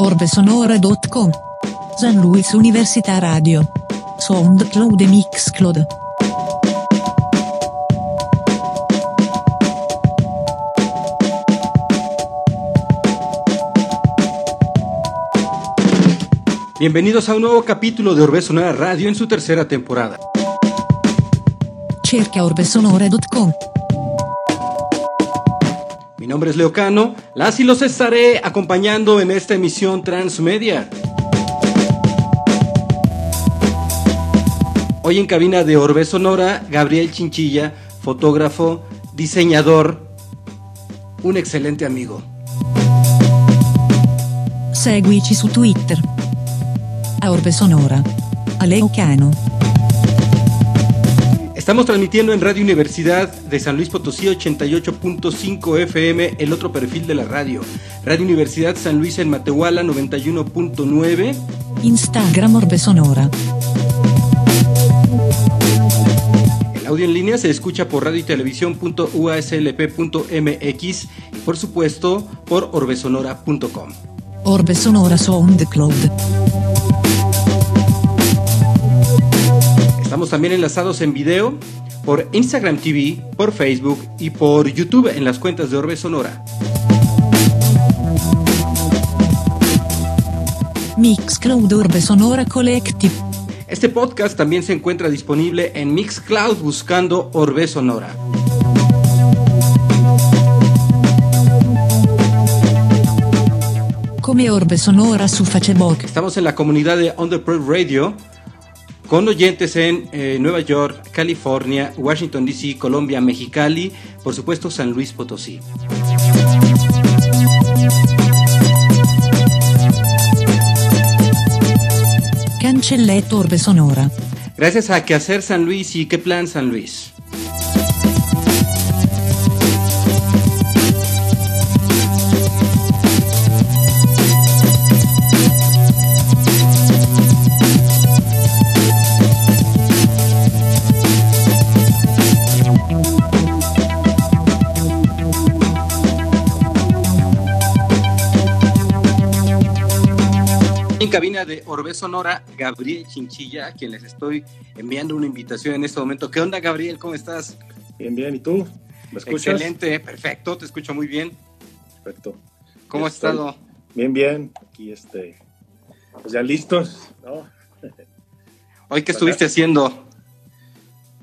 orbesonora.com. San Luis Università Radio. SoundCloud e Mixcloud. Bienvenidos a un nuevo capítulo de Orbe Sonora Radio en su tercera temporada. Cerca orbesonora.com. Mi nombre es Leocano, las y los estaré acompañando en esta emisión transmedia. Hoy en cabina de Orbe Sonora, Gabriel Chinchilla, fotógrafo, diseñador, un excelente amigo. Seguici su Twitter. A Orbe Sonora. A Leucano. Estamos transmitiendo en Radio Universidad de San Luis Potosí 88.5 FM, el otro perfil de la radio. Radio Universidad San Luis en Matehuala 91.9. Instagram Orbe Sonora. El audio en línea se escucha por radio y televisión.uaslp.mx y por supuesto por orbesonora.com. Orbe Sonora SoundCloud. Estamos también enlazados en video por Instagram TV, por Facebook y por YouTube en las cuentas de Orbe Sonora. Mixcloud Orbe Sonora Collective. Este podcast también se encuentra disponible en Mixcloud buscando Orbe Sonora. Come Orbe Sonora su Facebook. Estamos en la comunidad de Underprod Radio con oyentes en eh, Nueva York, California, Washington DC, Colombia, Mexicali, por supuesto San Luis Potosí. Cancelletto Orbe Sonora. Gracias a Quehacer San Luis y Qué Plan San Luis. En cabina de Orbe Sonora, Gabriel Chinchilla, a quien les estoy enviando una invitación en este momento. ¿Qué onda, Gabriel? ¿Cómo estás? Bien, bien. ¿Y tú? ¿Me escuchas? Excelente, perfecto, te escucho muy bien. Perfecto. ¿Cómo has estado? Bien, bien. Aquí, este, pues ya listos, ¿no? Hoy, ¿qué estuviste haciendo?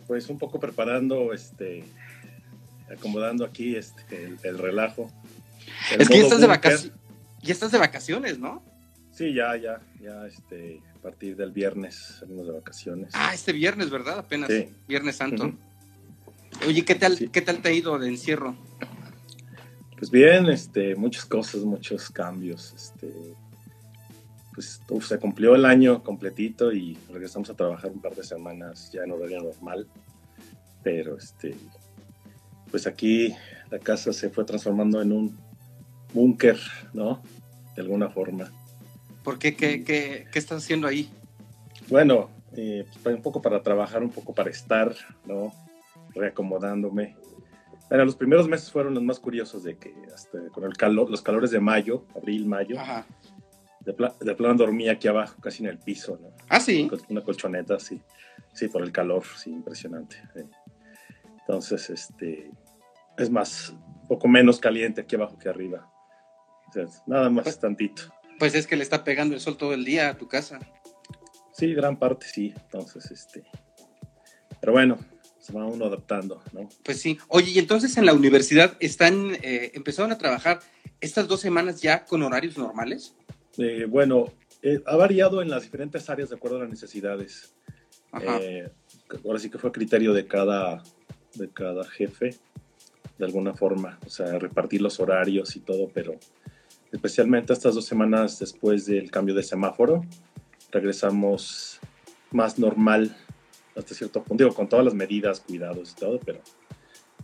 Pues un poco preparando, este, acomodando aquí, este, el, el relajo. El es que ya estás, de vacaciones, ya estás de vacaciones, ¿no? Sí, ya, ya, ya, este, a partir del viernes salimos de vacaciones. Ah, este viernes, ¿verdad? Apenas, Sí. Viernes Santo. Oye, ¿qué tal, Sí. ¿qué tal te ha ido de encierro? Pues bien, este, muchas cosas, muchos cambios, este, pues uf, se cumplió el año completito y regresamos a trabajar un par de semanas ya en horario normal, pero este, pues aquí la casa se fue transformando en un búnker, ¿no? De alguna forma. ¿Por qué? ¿Qué, qué, qué estás haciendo ahí? Bueno, eh, pues, un poco para trabajar, un poco para estar, ¿no? Reacomodándome. Bueno, los primeros meses fueron los más curiosos de que hasta con el calor, los calores de mayo, abril, mayo, Ajá. de, pla- de plano dormía aquí abajo, casi en el piso, ¿no? Ah, sí. Una colchoneta, sí. Sí, por el calor, sí, impresionante. sí. Entonces, este, es más, poco menos caliente aquí abajo que arriba. O sea, nada más tantito. Pues es que le está pegando el sol todo el día a tu casa. Sí, gran parte sí. Entonces, este, pero bueno, se va uno adaptando, ¿no? Pues sí. Oye, y entonces en la universidad están, eh, empezaron a trabajar estas dos semanas ya con horarios normales. Eh, bueno, eh, ha variado en las diferentes áreas de acuerdo a las necesidades. Ajá. Eh, ahora sí que fue criterio de cada, de cada jefe, de alguna forma, o sea, repartir los horarios y todo, pero especialmente estas dos semanas después del cambio de semáforo, regresamos más normal hasta cierto punto, digo, con todas las medidas, cuidados y todo, pero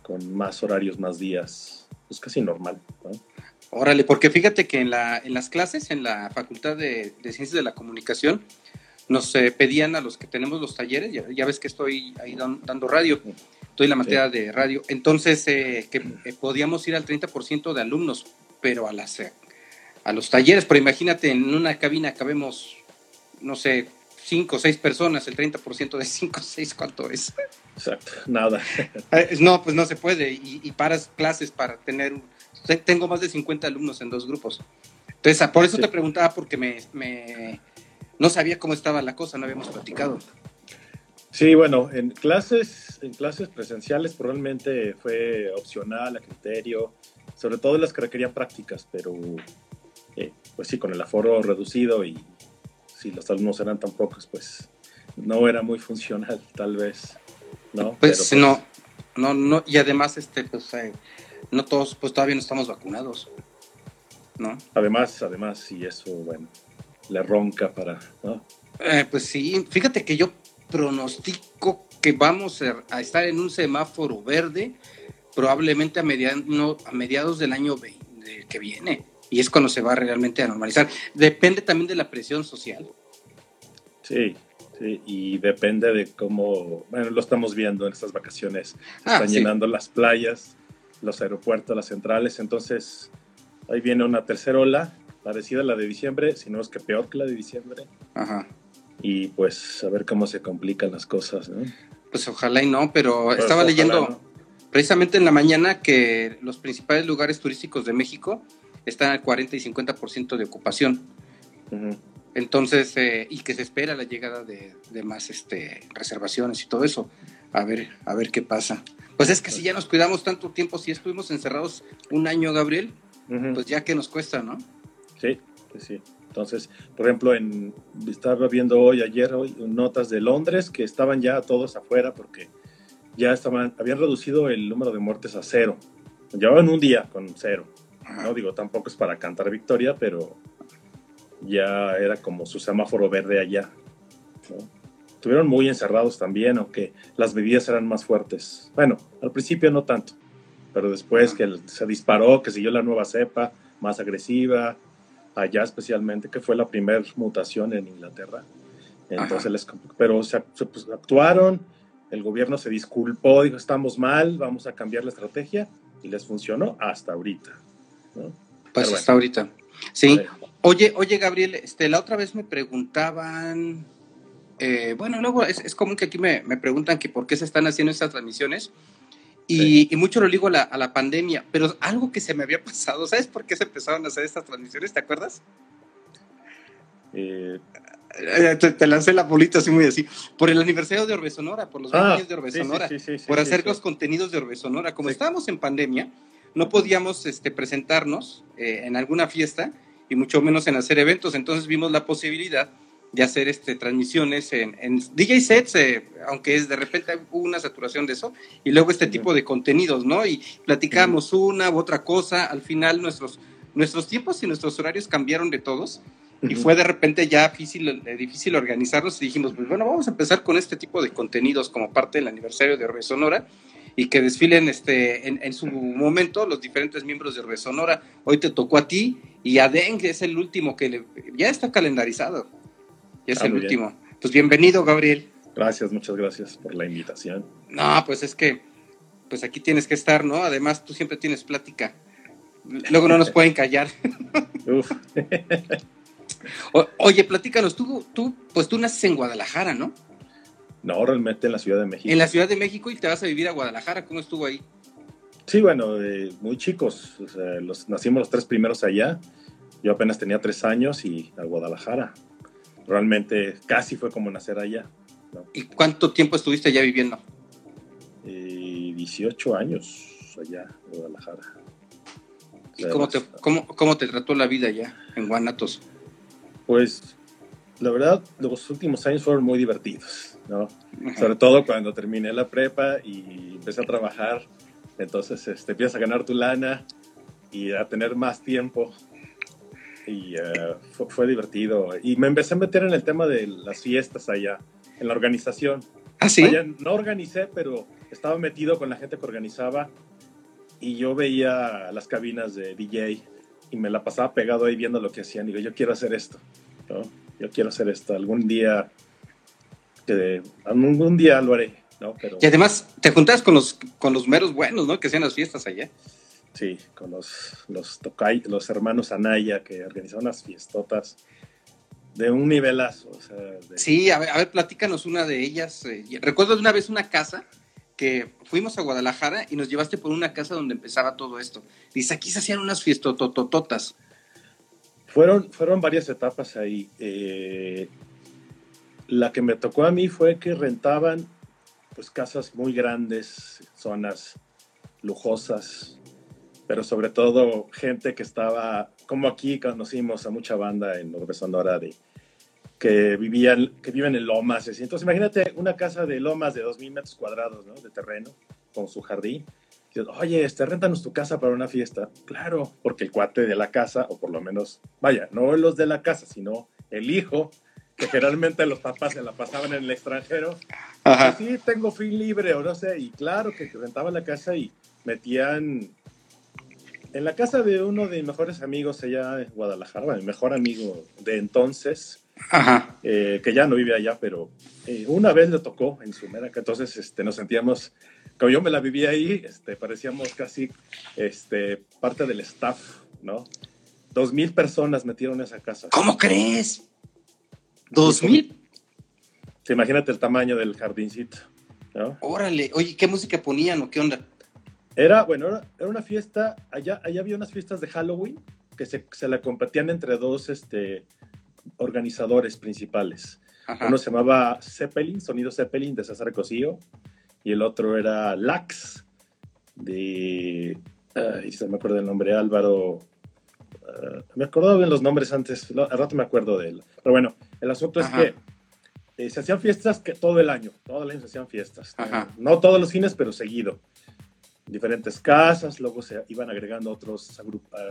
con más horarios, más días, pues casi normal, ¿no? Órale, porque fíjate que en, la, en las clases, en la Facultad de, de Ciencias de la Comunicación, nos eh, pedían a los que tenemos los talleres, ya, ya ves que estoy ahí dan- dando radio, doy la materia de radio, entonces eh, que eh, podíamos ir al 30% de alumnos, pero a las, eh, a los talleres, pero imagínate, en una cabina cabemos, no sé, cinco o seis personas, el 30% de cinco o seis, ¿cuánto es? Exacto, nada. Eh, no, pues no se puede, y, y paras clases para tener, tengo más de 50 alumnos en dos grupos. Entonces, por eso te preguntaba, porque me, me, no sabía cómo estaba la cosa, no habíamos platicado. Sí, bueno, en clases, en clases presenciales probablemente fue opcional, a criterio, sobre todo las que requerían prácticas, pero eh, pues sí, con el aforo reducido y si los alumnos eran tan pocos, pues no era muy funcional, tal vez, ¿no? Pues, pues no, no, no, y además, este, pues, eh, no todos, pues todavía no estamos vacunados, ¿no? Además, además, y eso, bueno, le ronca para, ¿no? Eh, pues sí, fíjate que yo pronostico que vamos a estar en un semáforo verde probablemente a, a mediados del año que viene. Y es cuando se va realmente a normalizar. Depende también de la presión social. Sí, sí, y depende de cómo, bueno, lo estamos viendo en estas vacaciones. Ah, están llenando las playas, los aeropuertos, las centrales. Entonces, ahí viene una tercera ola, parecida a la de diciembre, si no es que peor que la de diciembre. Ajá. Y pues a ver cómo se complican las cosas, ¿no? Pues ojalá y no, pero pues estaba leyendo precisamente en la mañana que los principales lugares turísticos de México están al 40 y 50% de ocupación. Entonces, eh, y que se espera la llegada de, más este, reservaciones y todo eso. A ver, a ver qué pasa. Pues es que si ya nos cuidamos tanto tiempo, si estuvimos encerrados un año, Gabriel, pues ya que nos cuesta, ¿no? Sí, sí. Entonces, por ejemplo, en, estaba viendo hoy, ayer, hoy, notas de Londres que estaban ya todos afuera porque ya estaban, habían reducido el número de muertes a cero. Llevaban un día con cero. No digo, tampoco es para cantar victoria, pero ya era como su semáforo verde allá. Estuvieron muy encerrados también, aunque las medidas eran más fuertes. Bueno, al principio no tanto, pero después que se disparó, que siguió la nueva cepa, más agresiva, allá especialmente, que fue la primera mutación en Inglaterra. Entonces, les, pero se, pues, actuaron, el gobierno se disculpó, dijo, estamos mal, vamos a cambiar la estrategia y les funcionó hasta ahorita. Pues hasta ahorita. Sí. Oye, oye, Gabriel, este, la otra vez me preguntaban, eh, bueno, luego es, común que aquí me, preguntan que por qué se están haciendo estas transmisiones. Y, mucho lo digo a la, a la, pandemia, pero algo que se me había pasado, ¿sabes por qué se empezaron a hacer estas transmisiones? ¿Te acuerdas? Eh, eh, te, lancé la bolita así muy así. Por el aniversario de Orbe Sonora, por los 20 ah, años de Orbe Sonora, por hacer los contenidos de Orbe Sonora. Como estábamos en pandemia, no podíamos este, presentarnos eh, en alguna fiesta y mucho menos en hacer eventos. Entonces vimos la posibilidad de hacer este, transmisiones en, DJ sets, eh, aunque es de repente hubo una saturación de eso, y luego este tipo de contenidos, ¿no? Y platicamos una u otra cosa. Al final nuestros, nuestros tiempos y nuestros horarios cambiaron de todos y fue de repente ya difícil, eh, difícil organizarnos y dijimos, pues bueno, vamos a empezar con este tipo de contenidos como parte del aniversario de Resonora y que desfilen este, en, su momento los diferentes miembros de Resonora. Hoy te tocó a ti y a Den, que es el último que ya está calendarizado. Ya es ah, el último. Pues bienvenido, Gabriel. Gracias, muchas gracias por la invitación. No, pues es que, pues aquí tienes que estar, ¿no? Además, tú siempre tienes plática. Luego no nos pueden callar. Uf. oye, platícanos, tú, tú, pues tú naces en Guadalajara, ¿no? No, realmente en la Ciudad de México. En la Ciudad de México y te vas a vivir a Guadalajara, ¿cómo estuvo ahí? Sí, bueno, muy chicos, los, nacimos los tres primeros allá, yo apenas tenía tres años y a Guadalajara. Realmente casi fue como nacer allá. ¿Y cuánto tiempo estuviste allá viviendo? 18 eh, años allá en Guadalajara. ¿Y cómo te, cómo, cómo te trató la vida allá en Guanatos? Pues la verdad, los últimos años fueron muy divertidos, ¿no? Sobre todo cuando terminé la prepa y empecé a trabajar, entonces este, empiezas a ganar tu lana y a tener más tiempo. Y eh, fue, divertido. Y me empecé a meter en el tema de las fiestas allá, en la organización. ¿Ah, sí? no organicé, pero estaba metido con la gente que organizaba y yo veía las cabinas de DJ y me la pasaba pegado ahí viendo lo que hacían. Y digo, yo quiero hacer esto, ¿no? Yo quiero hacer esto. Algún día, algún día lo haré, ¿no? Pero... Y además, te juntas con los, con los meros buenos, ¿no? Que sean las fiestas allá. Sí, con los, los, tocay, los hermanos Anaya que organizaron unas fiestotas de un nivelazo. O sea, de... Sí, a ver, a ver, platícanos una de ellas. Eh, recuerdo de una vez una casa que fuimos a Guadalajara y nos llevaste por una casa donde empezaba todo esto. Dice, aquí se hacían unas fiestototototas. Fueron, fueron varias etapas ahí. Eh, la que me tocó a mí fue que rentaban pues casas muy grandes, zonas lujosas, pero sobre todo gente que estaba, como aquí conocimos a mucha banda en Orbe Sonora de que vivían, que viven en lomas. Entonces imagínate una casa de lomas de 2.000 metros cuadrados de terreno con su jardín. Y, Oye, este, rentanos tu casa para una fiesta. Claro, porque el cuate de la casa, o por lo menos, vaya, no los de la casa, sino el hijo, que generalmente los papás se la pasaban en el extranjero. Ajá. Sí, tengo fin libre o no sé. Y claro que rentaban la casa y metían en la casa de uno de mis mejores amigos allá en Guadalajara, mi mejor amigo de entonces, Ajá. Eh, que ya no vive allá, pero eh, una vez le tocó en su mera, que entonces este, nos sentíamos, como yo me la vivía ahí, este, parecíamos casi este, parte del staff, ¿no? Dos mil personas metieron esa casa. ¿Cómo crees? ¿Dos mil? imagínate el tamaño del jardincito, ¿no? Órale, oye, ¿qué música ponían o qué onda? Era, bueno, era, era una fiesta, allá, allá había unas fiestas de Halloween que se, se la competían entre dos, este, organizadores principales. Uno se llamaba Zeppelin, Sonido Zeppelin de César Cosío, y el otro era Lax, de. Se me acuerdo del nombre, Álvaro. Uh, me acordaba de los nombres antes, al rato me acuerdo de él. Pero bueno, el asunto es que eh, se hacían fiestas que todo el año, todo el año se hacían fiestas. No todos los fines, pero seguido. Diferentes casas, luego se iban agregando otras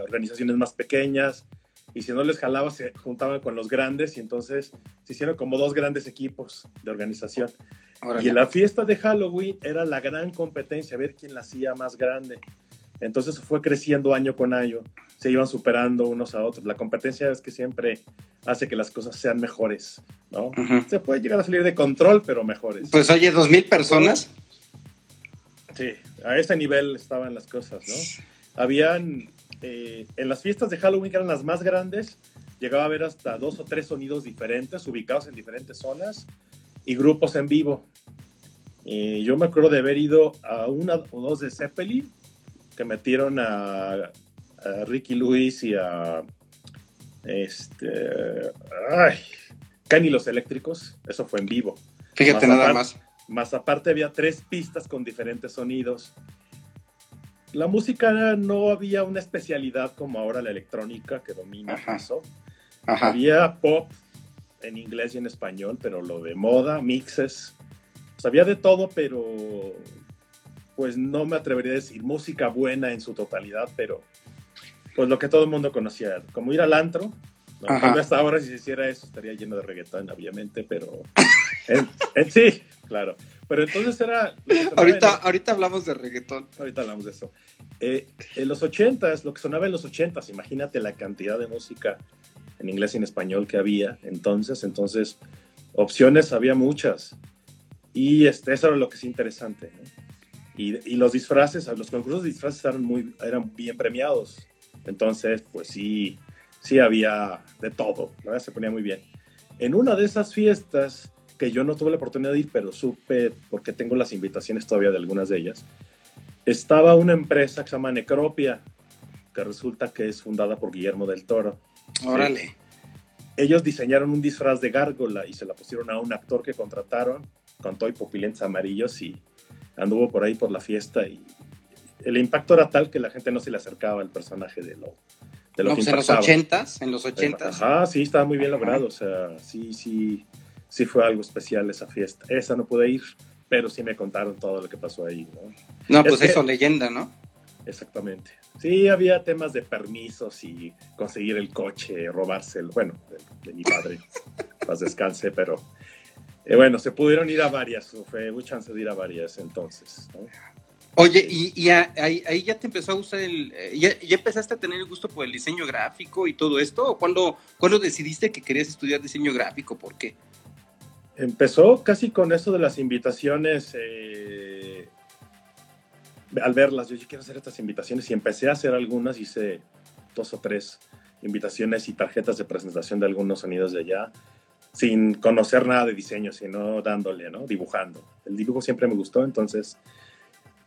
organizaciones más pequeñas y si no les jalaba se juntaban con los grandes y entonces se hicieron como dos grandes equipos de organización. y en la fiesta de Halloween era la gran competencia, a ver quién la hacía más grande. Entonces fue creciendo año con año, se iban superando unos a otros. La competencia es que siempre hace que las cosas sean mejores, ¿no? Se puede llegar a salir de control, pero mejores. Pues oye, dos mil personas. Sí, a ese nivel estaban las cosas, ¿no? Habían eh, en las fiestas de Halloween, que eran las más grandes, llegaba a ver hasta dos o tres sonidos diferentes, ubicados en diferentes zonas, y grupos en vivo. Yo me acuerdo de haber ido a una o dos de Zeppelin, que metieron a, Ricky Lewis y a este, ay, Kenny los Eléctricos, eso fue en vivo. Fíjate nada más. Más aparte había tres pistas con diferentes sonidos la música no había una especialidad como ahora la electrónica que domina eso. Había pop en inglés y en español, pero lo de moda, mixes, sabía de todo, pero pues no me atrevería a decir música buena en su totalidad, pero pues lo que todo el mundo conocía, como ir al antro. ¿no? Hasta ahora si se hiciera eso estaría lleno de reggaetón, obviamente, pero en sí, claro. Pero entonces era... Ahorita, ahorita hablamos de reggaetón. Ahorita hablamos de eso. Eh, en los ochentas, lo que sonaba en los ochentas, imagínate la cantidad de música en inglés y en español que había entonces. Entonces, opciones había muchas. Y este, eso era lo que es interesante. Y, y, los disfraces, los concursos de disfraces eran, muy, eran bien premiados. Entonces, pues sí, sí había de todo. La se ponía muy bien. En una de esas fiestas que yo no tuve la oportunidad de ir, pero supe, porque tengo las invitaciones todavía de algunas de ellas, estaba una empresa que se llama Necropia, que resulta que es fundada por Guillermo del Toro. Órale. Ellos diseñaron un disfraz de gárgola y se la pusieron a un actor que contrataron con todo y pupilentes amarillos y anduvo por ahí por la fiesta y el impacto era tal que la gente no se le acercaba al personaje de lo, de lo que pues en los ochentas, en los ochentas. Ah, sí, estaba muy bien logrado, o sea, sí, sí, sí fue algo especial esa fiesta. Esa no pude ir, pero sí me contaron todo lo que pasó ahí, ¿no? No, pues eso, leyenda, ¿no? Exactamente. Sí, había temas de permisos y conseguir el coche, robarse el, bueno, de, mi padre, más descanse, pero eh, bueno, se pudieron ir a varias, fue mucha chance de ir a varias entonces, ¿no? Oye, y, ahí, ya te empezó a gustar el, eh, ya, empezaste a tener el gusto por el diseño gráfico y todo esto, o cuándo, cuando decidiste que querías estudiar diseño gráfico? ¿Por qué? Empezó casi con eso de las invitaciones. Eh, al verlas, yo, yo quiero hacer estas invitaciones y empecé a hacer algunas, hice dos o tres invitaciones y tarjetas de presentación de algunos sonidos de allá, sin conocer nada de diseño, sino dándole, ¿no? Dibujando. El dibujo siempre me gustó, entonces,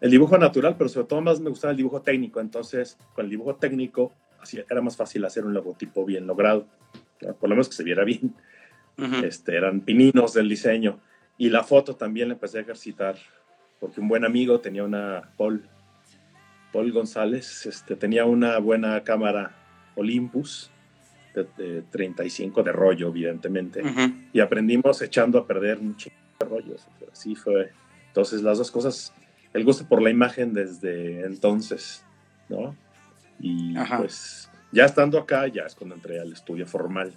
el dibujo natural, pero sobre todo más me gustaba el dibujo técnico, entonces, con el dibujo técnico, así, era más fácil hacer un logotipo bien logrado, por lo menos que se viera bien. este, eran pininos del diseño. Y la foto también la empecé a ejercitar, porque un buen amigo tenía una, Paul, Paul González, este, tenía una buena cámara Olympus de, 35 de rollo, evidentemente. Y aprendimos echando a perder un chingo de rollos. Así fue. Entonces, las dos cosas, el gusto por la imagen desde entonces, ¿no? Y pues ya estando acá, ya es cuando entré al estudio formal.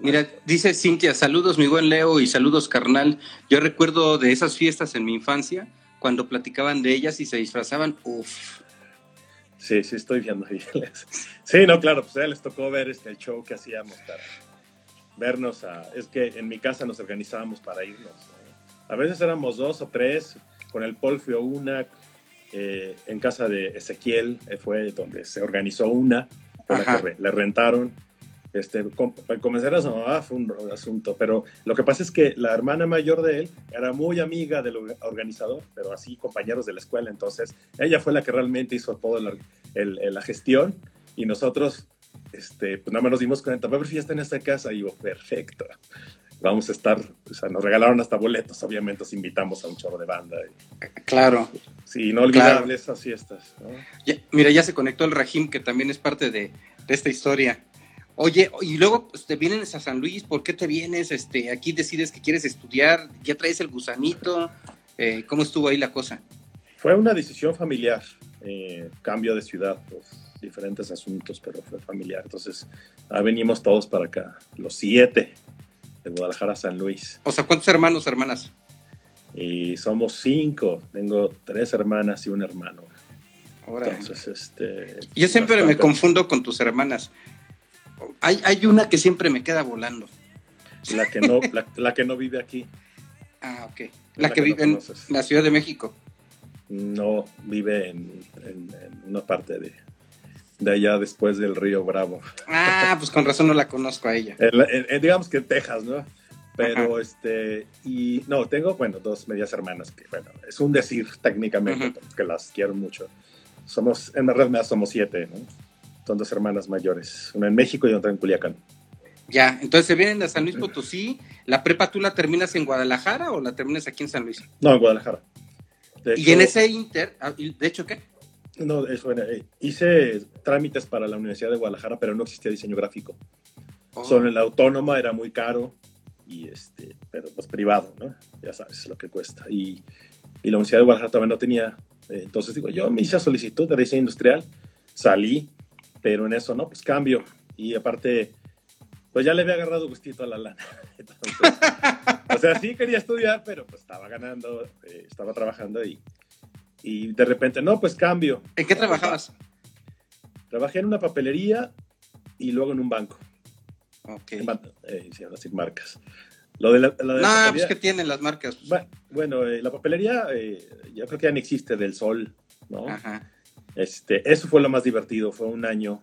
Mira, dice Cintia, saludos mi buen Leo y saludos carnal. Yo recuerdo de esas fiestas en mi infancia, cuando platicaban de ellas y se disfrazaban, uff, Sí, sí, estoy viendo. Sí, no, claro, pues ya les tocó ver este, el show que hacíamos para vernos. A, es que en mi casa nos organizábamos para irnos. A veces éramos dos o tres, con el Polfio una, eh, en casa de Ezequiel eh, fue donde se organizó una, le rentaron este, comenzar a ah, fue un asunto, pero lo que pasa es que la hermana mayor de él era muy amiga del organizador, pero así compañeros de la escuela, entonces ella fue la que realmente hizo toda la, la gestión y nosotros, este, pues nada más nos dimos cuenta, va a haber fiesta en esta casa y yo, perfecto, vamos a estar, o sea, nos regalaron hasta boletos, obviamente nos invitamos a un chorro de banda. claro. Sí, no olvidable esas fiestas. mira, ya se conectó el Rajim, que también es parte de, de esta historia. Oye, y luego pues, te vienes a San Luis, ¿por qué te vienes? Este, aquí decides que quieres estudiar, ya traes el gusanito, eh, ¿cómo estuvo ahí la cosa? Fue una decisión familiar, eh, cambio de ciudad, pues, diferentes asuntos, pero fue familiar. Entonces, ah, venimos todos para acá, los siete de Guadalajara a San Luis. O sea, ¿cuántos hermanos, hermanas? Y somos cinco, tengo tres hermanas y un hermano. Entonces, este, Yo siempre me confundo con tus hermanas. Hay, una que siempre me queda volando. La que no, la, que no vive aquí. Ah, ok. La, que, vive en la Ciudad de México. No, vive en, una parte de, de allá después del río Bravo. Ah, pues con razón no la conozco a ella. digamos que en Texas, ¿no? Pero este, y no, tengo, bueno, dos medias hermanas que, bueno, es un decir técnicamente, que las quiero mucho. Somos, en realidad somos siete, ¿no? Son dos hermanas mayores, una en México y otra en Culiacán. Ya, entonces se vienen a San Luis Potosí. ¿La prepa tú la terminas en Guadalajara o la terminas aquí en San Luis? No, en Guadalajara. y en ese inter, ah, ¿de hecho qué? No, eso, bueno, eh, hice trámites para la Universidad de Guadalajara, pero no existía diseño gráfico. Oh. Solo en la autónoma era muy caro, y este, pero pues privado, ¿no? Ya sabes lo que cuesta. Y, y la Universidad de Guadalajara también no tenía. Eh, entonces digo, yo me hice solicitud de diseño industrial, salí, pero en eso, ¿no? Pues cambio. Y aparte, pues ya le había agarrado gustito a la lana. o sea, sí quería estudiar, pero pues estaba ganando, eh, estaba trabajando y, y de repente, no, pues cambio. ¿En qué trabajabas? Trabajé en una papelería y luego en un banco. Ok. Eh, sin marcas. Lo de la, no, pues que tienen las marcas. Bueno, eh, la papelería, yo creo que ya no existe del sol, ¿no? Ajá. Este, eso fue lo más divertido, fue un año,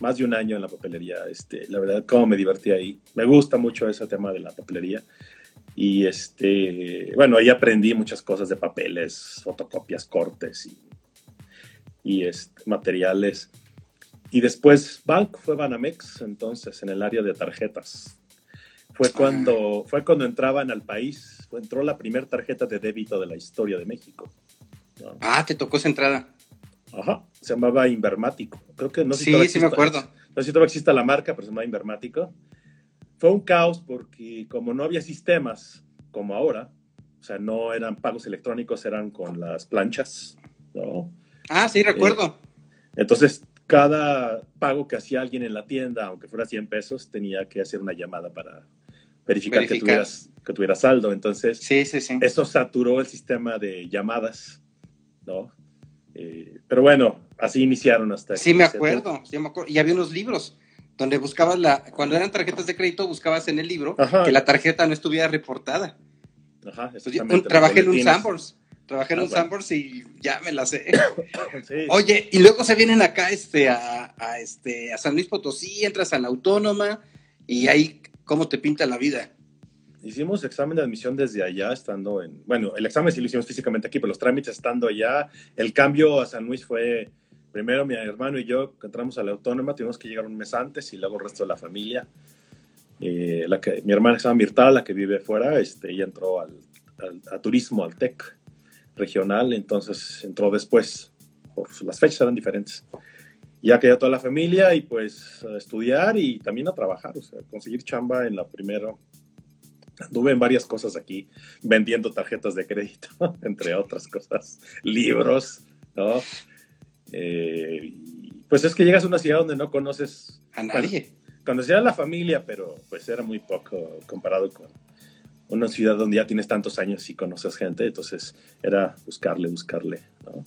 más de un año en la papelería. Este, la verdad, cómo me divertí ahí. Me gusta mucho ese tema de la papelería. Y este, bueno, ahí aprendí muchas cosas de papeles, fotocopias, cortes y, y este, materiales. Y después Bank fue Banamex, entonces, en el área de tarjetas. Fue cuando, fue cuando entraban al país, entró la primera tarjeta de débito de la historia de México. Ah, te tocó esa entrada. Ajá, se llamaba Invermático. Creo que no sé si sí, me acuerdo. No sé si todavía existe la marca, pero se llamaba Invermático. Fue un caos porque como no había sistemas como ahora, o sea, no eran pagos electrónicos, eran con las planchas, ¿no? Ah, sí, recuerdo. Eh, entonces, cada pago que hacía alguien en la tienda, aunque fuera 100 pesos, tenía que hacer una llamada para verificar, Que, tuvieras, que tuvieras saldo. Entonces, sí, sí, sí. eso saturó el sistema de llamadas, ¿no? Eh, pero bueno, así iniciaron hasta. Sí, me acuerdo, sí me acuerdo. Y había unos libros donde buscabas la, cuando eran tarjetas de crédito, buscabas en el libro que la tarjeta no estuviera reportada. Ajá, trabajé en un Sanborns. Trabajé en Ah, un bueno. Sanborns y ya me la sé. Sí. Oye, y luego se vienen acá este, a, a, este, a San Luis Potosí, entras a la Autónoma y ahí, ¿cómo te pinta la vida? Hicimos examen de admisión desde allá, estando en. Bueno, el examen sí lo hicimos físicamente aquí, pero los trámites estando allá. El cambio a San Luis fue. Primero mi hermano y yo entramos a la autónoma, tuvimos que llegar un mes antes y luego el resto de la familia. Eh, la que, mi hermana se llama Mirta, la que vive fuera, este, ella entró al, al- a turismo, al TEC regional, entonces entró después. Por, las fechas eran diferentes. Ya que ya toda la familia y pues a estudiar y también a trabajar, o sea, conseguir chamba en la primero. Anduve en varias cosas aquí, vendiendo tarjetas de crédito, entre otras cosas, libros, ¿no? Eh, pues es que llegas a una ciudad donde no conoces, A nadie. conocía a la familia, pero pues era muy poco comparado con una ciudad donde ya tienes tantos años y conoces gente, entonces era buscarle, buscarle, ¿no?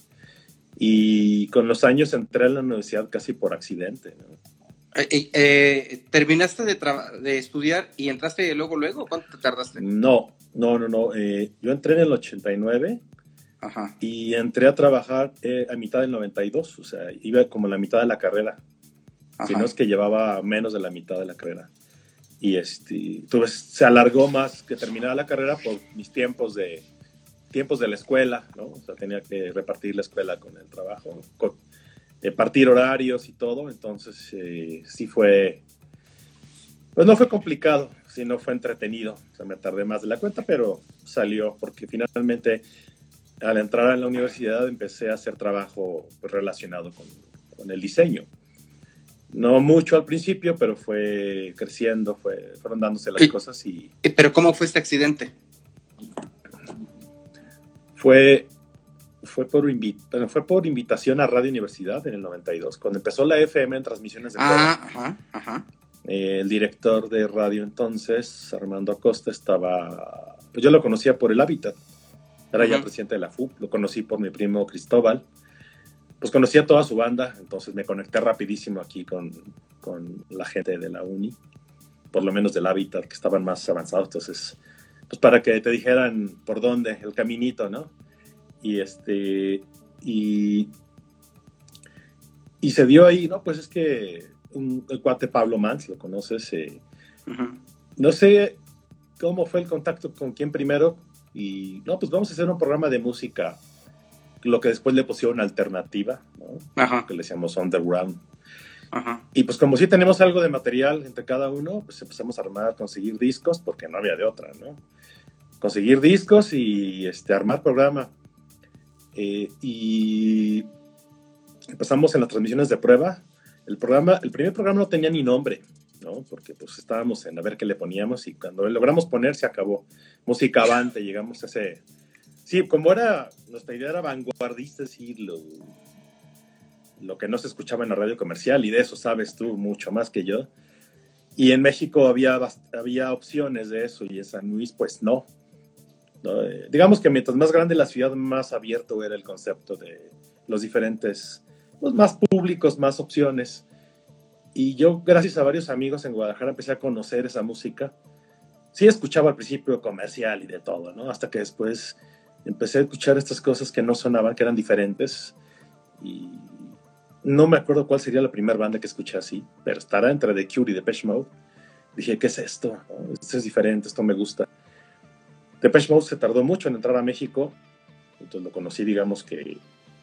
Y con los años entré a la universidad casi por accidente, ¿no? Eh, eh, eh, ¿Terminaste de, de estudiar y entraste luego, luego? ¿Cuánto te tardaste? No, no, no, no. eh, yo entré en el 89 Ajá. y entré a trabajar a mitad del 92, o sea, iba como la mitad de la carrera. Si no es que llevaba menos de la mitad de la carrera. Y este, tuve, se alargó más que terminaba la carrera por mis tiempos de tiempos de la escuela, ¿no? O sea, tenía que repartir la escuela con el trabajo, con, eh, partir horarios y todo. Entonces, eh, sí fue, pues no fue complicado, sino fue entretenido. O sea, me tardé más de la cuenta, pero salió porque finalmente al entrar a la universidad empecé a hacer trabajo pues, relacionado con, con el diseño. No mucho al principio, pero fue creciendo, fue, fueron dándose las Sí. cosas y ¿Pero cómo fue este accidente? fue, fue, por invi- bueno, fue por invitación a Radio Universidad en el 92. Cuando empezó la FM en transmisiones de Ah, ajá, ajá. eh, el director de radio entonces, Armando Acosta, estaba... Pues yo lo conocía por el Hábitat. Era ya presidente de la FUP, lo conocí por mi primo Cristóbal. Pues conocía toda su banda, entonces me conecté rapidísimo aquí con, con la gente de la Uni, por lo menos del Hábitat, que estaban más avanzados. Entonces, pues para que te dijeran por dónde, el caminito, ¿no? Y este, y, y se dio ahí, ¿no? Pues es que un, el cuate Pablo Mans, lo conoces, eh, no sé cómo fue el contacto con quién primero, y no, pues vamos a hacer un programa de música, lo que después le pusieron alternativa, ¿no? Ajá, que le decíamos underground. ajá. Y pues como sí tenemos algo de material entre cada uno, pues empezamos a armar, conseguir discos, porque no había de otra, ¿no? Conseguir discos y este, armar programa. Eh, y empezamos en las transmisiones de prueba. El, programa, el primer programa no tenía ni nombre, ¿no? Porque pues estábamos en a ver qué le poníamos y cuando lo logramos poner se acabó. Música avante, llegamos a ese... Sí, como era, nuestra idea era vanguardista, sí, lo, lo que no se escuchaba en la radio comercial y de eso sabes tú mucho más que yo. Y en México había, había opciones de eso y en San Luis pues no. ¿No? Eh, digamos que mientras más grande la ciudad, más abierto era el concepto de los diferentes, pues, más públicos, más opciones. Y yo, gracias a varios amigos en Guadalajara, empecé a conocer esa música. Sí escuchaba al principio comercial y de todo, ¿no? Hasta que después empecé a escuchar estas cosas que no sonaban, que eran diferentes. Y no me acuerdo cuál sería la primera banda que escuché así, pero estará entre The Cure y Depeche Mode. Dije, ¿qué es esto? ¿No? Esto es diferente, esto me gusta. Depeche Mode se tardó mucho en entrar a México, entonces lo conocí, digamos que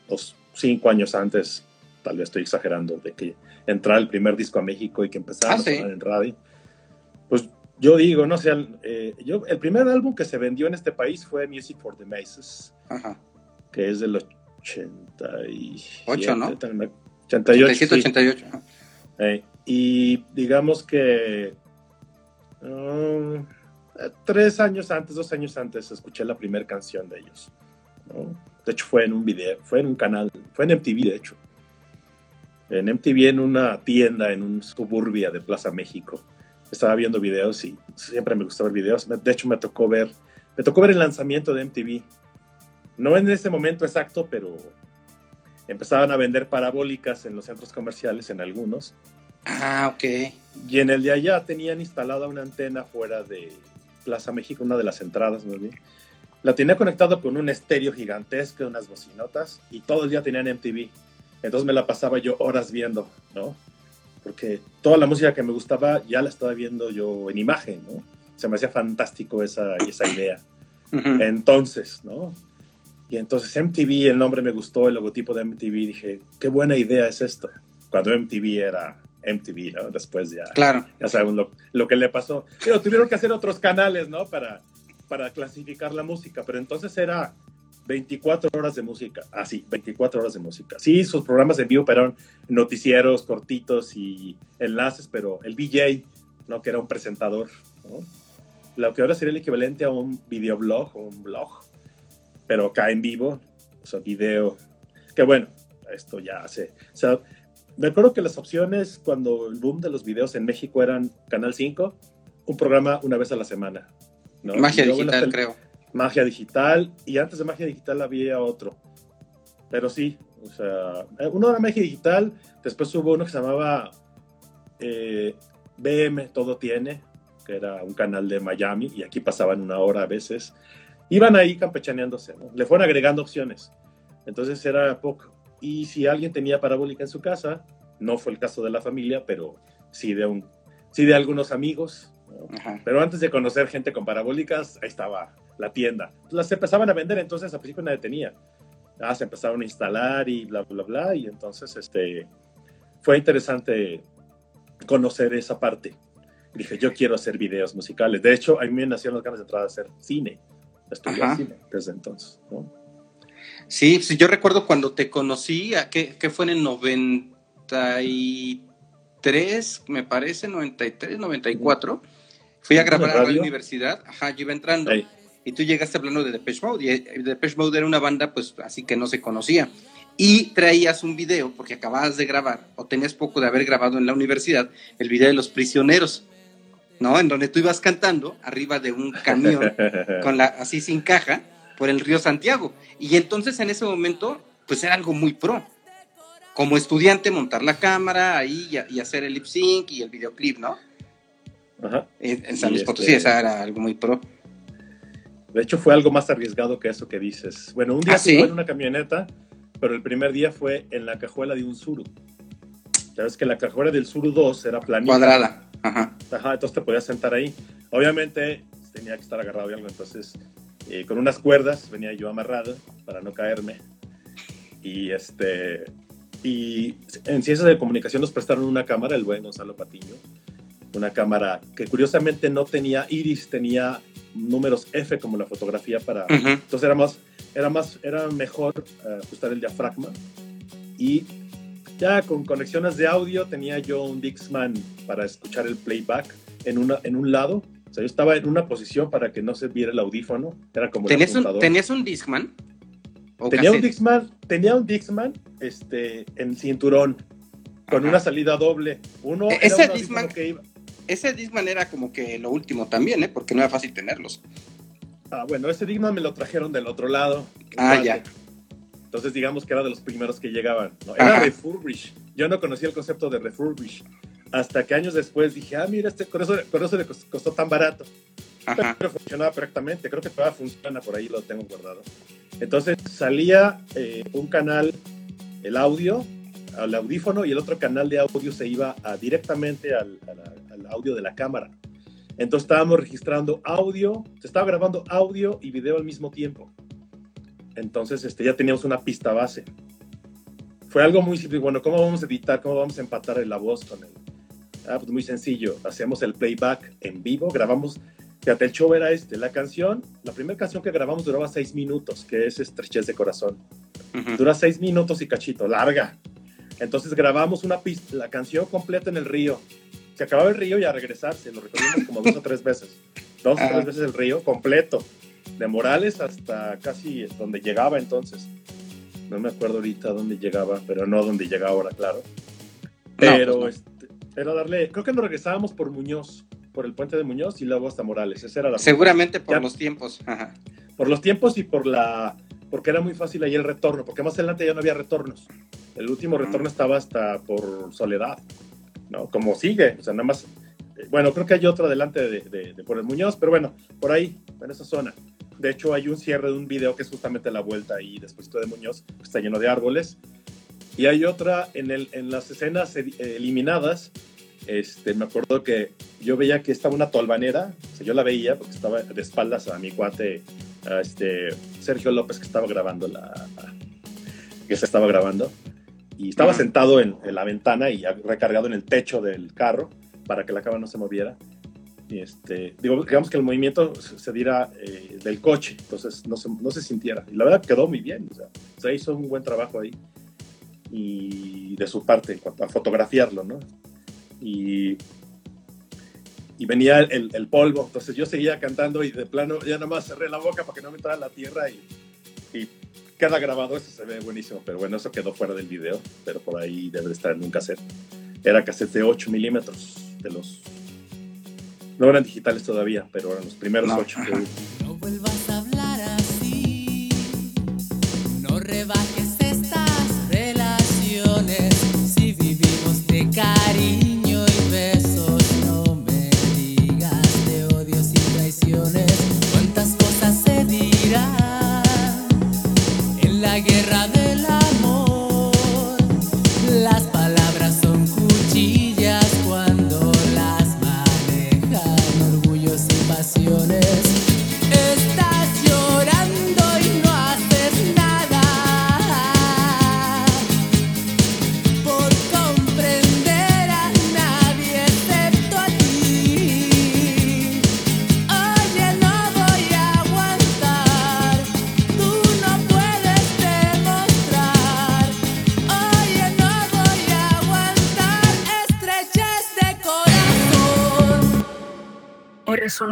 dos, cinco años antes, tal vez estoy exagerando, de que entrara el primer disco a México y que empezara Ah, a sí. sonar en radio. Pues yo digo, no sé, eh, yo, el primer álbum que se vendió en este país fue Music for the Masses, Ajá. que es del 87, Ocho, ¿no? 88, 87, sí. 88. ajá. Eh, y digamos que um, tres años antes, dos años antes, escuché la primera canción de ellos. ¿no? De hecho, fue en un video, fue en un canal, fue en MTV, de hecho. En MTV, en una tienda, en un suburbia de Plaza México. Estaba viendo videos y siempre me gustaba ver videos. De hecho, me tocó ver, me tocó ver el lanzamiento de MTV. No en ese momento exacto, pero empezaban a vender parabólicas en los centros comerciales, en algunos. Ah, ok. Y en el de allá tenían instalada una antena fuera de Plaza México, una de las entradas, más bien. la tenía conectado con un estéreo gigantesco, unas bocinotas, y todo el día tenían MTV. Entonces me la pasaba yo horas viendo, ¿no? Porque toda la música que me gustaba ya la estaba viendo yo en imagen, ¿no? Se me hacía fantástico esa, esa idea. Entonces, ¿no? Y entonces MTV, el nombre me gustó, el logotipo de MTV, dije, qué buena idea es esto. Cuando MTV era MTV, ¿no? Después ya, claro. ya sabemos lo, lo, que le pasó. Pero tuvieron que hacer otros canales, ¿no? Para, para clasificar la música, pero entonces era 24 horas de música, así, 24 horas de música. Sí, sus programas en vivo, pero eran noticieros cortitos y enlaces, pero el DJ, ¿no? Que era un presentador, ¿no? Lo que ahora sería el equivalente a un videoblog o un blog, pero acá en vivo, o sea, video. Que bueno, esto ya hace. O sea, me acuerdo que las opciones cuando el boom de los videos en México eran Canal 5, un programa una vez a la semana. Magia digital, creo. Magia digital, y antes de magia digital había otro. Pero sí, o sea, eh, uno era magia digital, después hubo uno que se llamaba eh, BM Todo Tiene, que era un canal de Miami, y aquí pasaban una hora a veces. Iban ahí campechaneándose, ¿no? Le fueron agregando opciones. Entonces era poco. Y si alguien tenía parabólica en su casa, no fue el caso de la familia, pero sí de, un, sí de algunos amigos, pero antes de conocer gente con parabólicas, ahí estaba la tienda. Las empezaban a vender, entonces a principio nadie tenía. Ah, se empezaron a instalar y bla, bla, bla. Y entonces este, fue interesante conocer esa parte. Dije, yo quiero hacer videos musicales. De hecho, a mí me nacieron las ganas de entrar a hacer cine. Estudié cine desde entonces. Sí, sí, yo recuerdo cuando te conocí, que, que fue en el 93, me parece, 93, 94. Fui a grabar a la universidad, ajá, yo iba entrando. Y tú llegaste hablando de Depeche Mode. Y eh, Depeche Mode era una banda, pues así que no se conocía. Y traías un video, porque acababas de grabar, o tenías poco de haber grabado en la universidad, el video de los prisioneros, ¿no? En donde tú ibas cantando arriba de un camión, con la, así sin caja, por el río Santiago. Y entonces en ese momento, pues era algo muy pro. Como estudiante, montar la cámara ahí y, y hacer el lip sync y el videoclip, ¿no? En, San Luis Potosí, este esa era algo muy pro. De hecho, fue algo más arriesgado que eso que dices. Bueno, un día ¿Ah, fue en una camioneta, pero el primer día fue en la cajuela de un Suru. Sabes que la cajuela del Suru 2 era planita. Cuadrada. Ajá. Ajá, entonces te podías sentar ahí. Obviamente tenía que estar agarrado de algo, entonces eh, con unas cuerdas venía yo amarrado para no caerme. Y este y en ciencias de comunicación nos prestaron una cámara, el buen Gonzalo Patiño, una cámara que curiosamente no tenía iris, tenía números F como la fotografía para... Entonces era más, era más, era mejor eh, ajustar el diafragma y ya con conexiones de audio tenía yo un Dixman para escuchar el playback en, una, en un lado. O sea, yo estaba en una posición para que no se viera el audífono. Era como ¿Tenías, un, ¿Tenías un Dixman? Tenía un Dixman, tenía un Dixman este, en cinturón con una salida doble. Uno e-, ese Dixman que iba ese Discman era como que lo último también, ¿eh? Porque no era fácil tenerlos. Ah, bueno, ese Discman me lo trajeron del otro lado. Ah, ya. Entonces digamos que era de los primeros que llegaban. ¿no? Era refurbish. Yo no conocía el concepto de refurbish. Hasta que años después dije, ah, mira, este, con, eso, le costó tan barato. Pero funcionaba perfectamente. Creo que todavía funciona, por ahí lo tengo guardado. Entonces salía eh, un canal, el audio, al audífono y el otro canal de audio se iba directamente al, audio de la cámara. Entonces estábamos registrando audio, se estaba grabando audio y video al mismo tiempo. Entonces este, ya teníamos una pista base. Fue algo muy simple. Bueno, ¿cómo vamos a editar? ¿Cómo vamos a empatar la voz con el...? Ah, pues muy sencillo. Hacemos el playback en vivo, grabamos... Fíjate, el show era este. La canción, la primera canción que grabamos duraba seis minutos, que es Estrechez de Corazón. Dura seis minutos y cachito, larga. Entonces grabamos una pista, la canción completa en el río. Se acababa el río y a regresarse, lo recorrimos como dos o tres veces. Dos o tres veces el río completo. De Morales hasta casi donde llegaba entonces. No me acuerdo ahorita dónde llegaba, pero no donde llega ahora, claro. Pero pues este, era darle, creo que nos regresábamos por Muñoz, por el puente de Muñoz y luego hasta Morales. Esa era la Seguramente por los tiempos. Por los tiempos y por la porque era muy fácil ahí el retorno, porque más adelante ya no había retornos. El último retorno estaba hasta por Soledad, ¿no? Como sigue, o sea, nada más. Eh, bueno, creo que hay otro adelante de, por el Muñoz, pero bueno, por ahí, en esa zona. De hecho, hay un cierre de un video que es justamente la vuelta ahí, después de Muñoz, que está lleno de árboles. Y hay otra en, el, en las escenas eliminadas. Este, me acuerdo que yo veía que estaba una tolvanera, o sea, yo la veía porque estaba de espaldas a mi cuate, a este Sergio López, que estaba grabando la. que se estaba grabando. Y estaba sentado en, en, la ventana y recargado en el techo del carro para que la cama no se moviera. Y este, digo, digamos que el movimiento se diera eh, del coche, entonces no se, no se sintiera. Y la verdad quedó muy bien, o sea, se hizo un buen trabajo ahí. Y de su parte, en cuanto a fotografiarlo, ¿no? Y, y venía el, el, polvo, entonces yo seguía cantando y de plano ya nomás cerré la boca para que no me entrara la tierra y, y queda grabado, eso se ve buenísimo, pero bueno, eso quedó fuera del video, pero por ahí debe estar en un cassette. Era cassette de 8 milímetros, de los no eran digitales todavía, pero eran los primeros no. ocho. No vuelvas a hablar así. No rebajes cariño y besos, no me digas de odios y traiciones. ¿Cuántas cosas se dirán en la guerra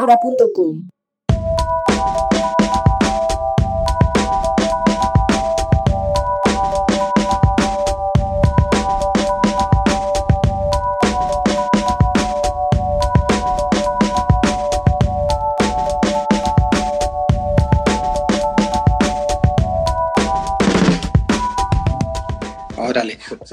Oresonora.com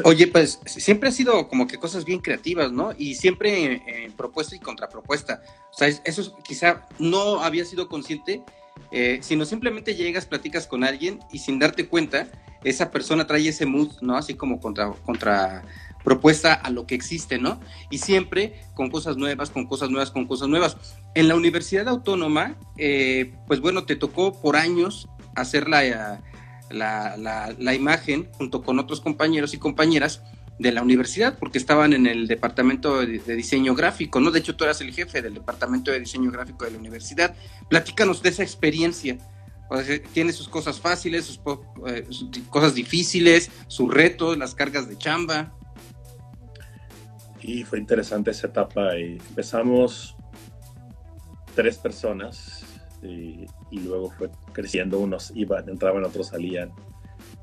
Oye, pues siempre ha sido como que cosas bien creativas, ¿no? Y siempre eh, propuesta y contrapropuesta. O sea, es- eso es- quizá no había sido consciente, eh, sino simplemente llegas, platicas con alguien y sin darte cuenta, esa persona trae ese mood, ¿no? Así como contra, contra propuesta a lo que existe, ¿no? Y siempre con cosas nuevas, con cosas nuevas, con cosas nuevas. En la Universidad Autónoma, eh, pues bueno, te tocó por años hacer la, la, la- imagen junto con otros compañeros y compañeras de la universidad, porque estaban en el departamento de, diseño gráfico, ¿no? De hecho, tú eras el jefe del departamento de diseño gráfico de la universidad. Platícanos de esa experiencia. Tiene sus cosas fáciles, sus, eh, sus cosas difíciles, sus retos, las cargas de chamba. Y fue interesante esa etapa. Y empezamos tres personas y, y luego fue creciendo. Unos iban, entraban, otros salían.